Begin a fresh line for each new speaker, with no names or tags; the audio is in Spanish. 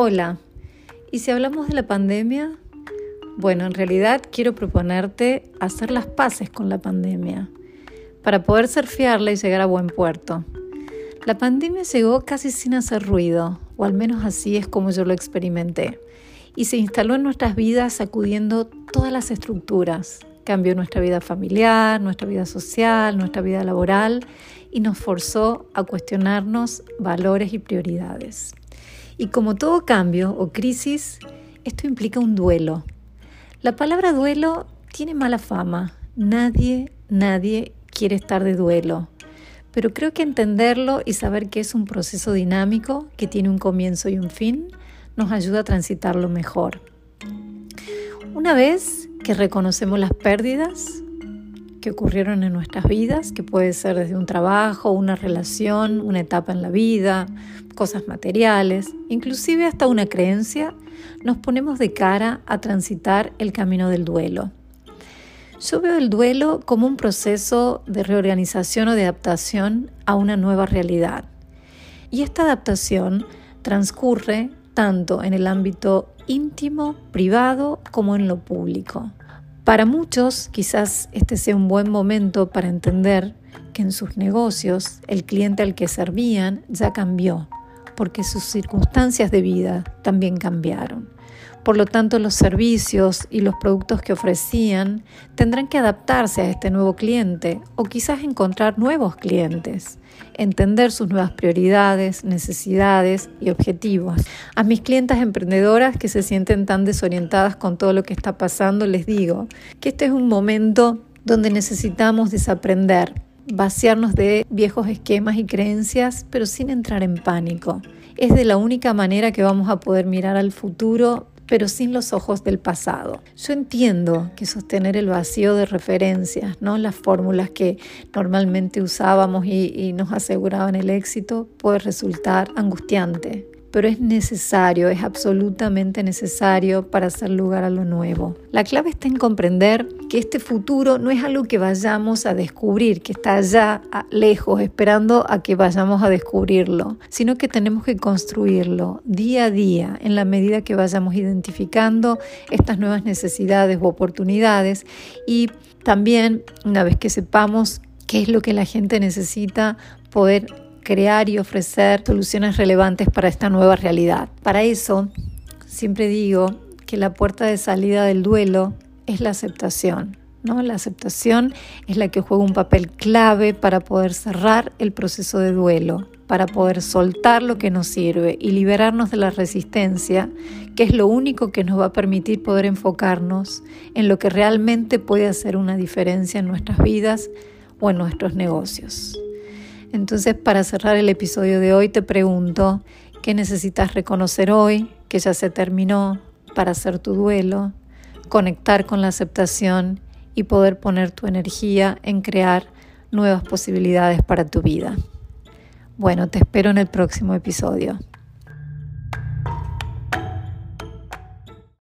Hola, ¿y si hablamos de la pandemia? Bueno, en realidad quiero proponerte hacer las paces con la pandemia para poder surfearla y llegar a buen puerto. La pandemia llegó casi sin hacer ruido, o al menos así es como yo lo experimenté, y se instaló en nuestras vidas sacudiendo todas las estructuras. Cambió nuestra vida familiar, nuestra vida social, nuestra vida laboral y nos forzó a cuestionarnos valores y prioridades. Y como todo cambio o crisis, esto implica un duelo. La palabra duelo tiene mala fama. Nadie, nadie quiere estar de duelo. Pero creo que entenderlo y saber que es un proceso dinámico, que tiene un comienzo y un fin, nos ayuda a transitarlo mejor. Una vez que reconocemos las pérdidas, que ocurrieron en nuestras vidas, que puede ser desde un trabajo, una relación, una etapa en la vida, cosas materiales, inclusive hasta una creencia, nos ponemos de cara a transitar el camino del duelo. Yo veo el duelo como un proceso de reorganización o de adaptación a una nueva realidad. Y esta adaptación transcurre tanto en el ámbito íntimo, privado, como en lo público. Para muchos quizás este sea un buen momento para entender que en sus negocios el cliente al que servían ya cambió, porque sus circunstancias de vida también cambiaron. Por lo tanto, los servicios y los productos que ofrecían tendrán que adaptarse a este nuevo cliente o quizás encontrar nuevos clientes, entender sus nuevas prioridades, necesidades y objetivos. A mis clientas emprendedoras que se sienten tan desorientadas con todo lo que está pasando, les digo que este es un momento donde necesitamos desaprender, vaciarnos de viejos esquemas y creencias, pero sin entrar en pánico. Es de la única manera que vamos a poder mirar al futuro pero sin los ojos del pasado. Yo entiendo que sostener el vacío de referencias, ¿no? las fórmulas que normalmente usábamos y, y nos aseguraban el éxito, puede resultar angustiante pero es necesario, es absolutamente necesario para hacer lugar a lo nuevo. La clave está en comprender que este futuro no es algo que vayamos a descubrir, que está allá lejos, esperando a que vayamos a descubrirlo, sino que tenemos que construirlo día a día en la medida que vayamos identificando estas nuevas necesidades u oportunidades y también una vez que sepamos qué es lo que la gente necesita, poder crear y ofrecer soluciones relevantes para esta nueva realidad. Para eso, siempre digo que la puerta de salida del duelo es la aceptación. ¿no? La aceptación es la que juega un papel clave para poder cerrar el proceso de duelo, para poder soltar lo que nos sirve y liberarnos de la resistencia, que es lo único que nos va a permitir poder enfocarnos en lo que realmente puede hacer una diferencia en nuestras vidas o en nuestros negocios. Entonces, para cerrar el episodio de hoy, te pregunto, ¿qué necesitas reconocer hoy que ya se terminó para hacer tu duelo, conectar con la aceptación y poder poner tu energía en crear nuevas posibilidades para tu vida? Bueno, te espero en el próximo episodio.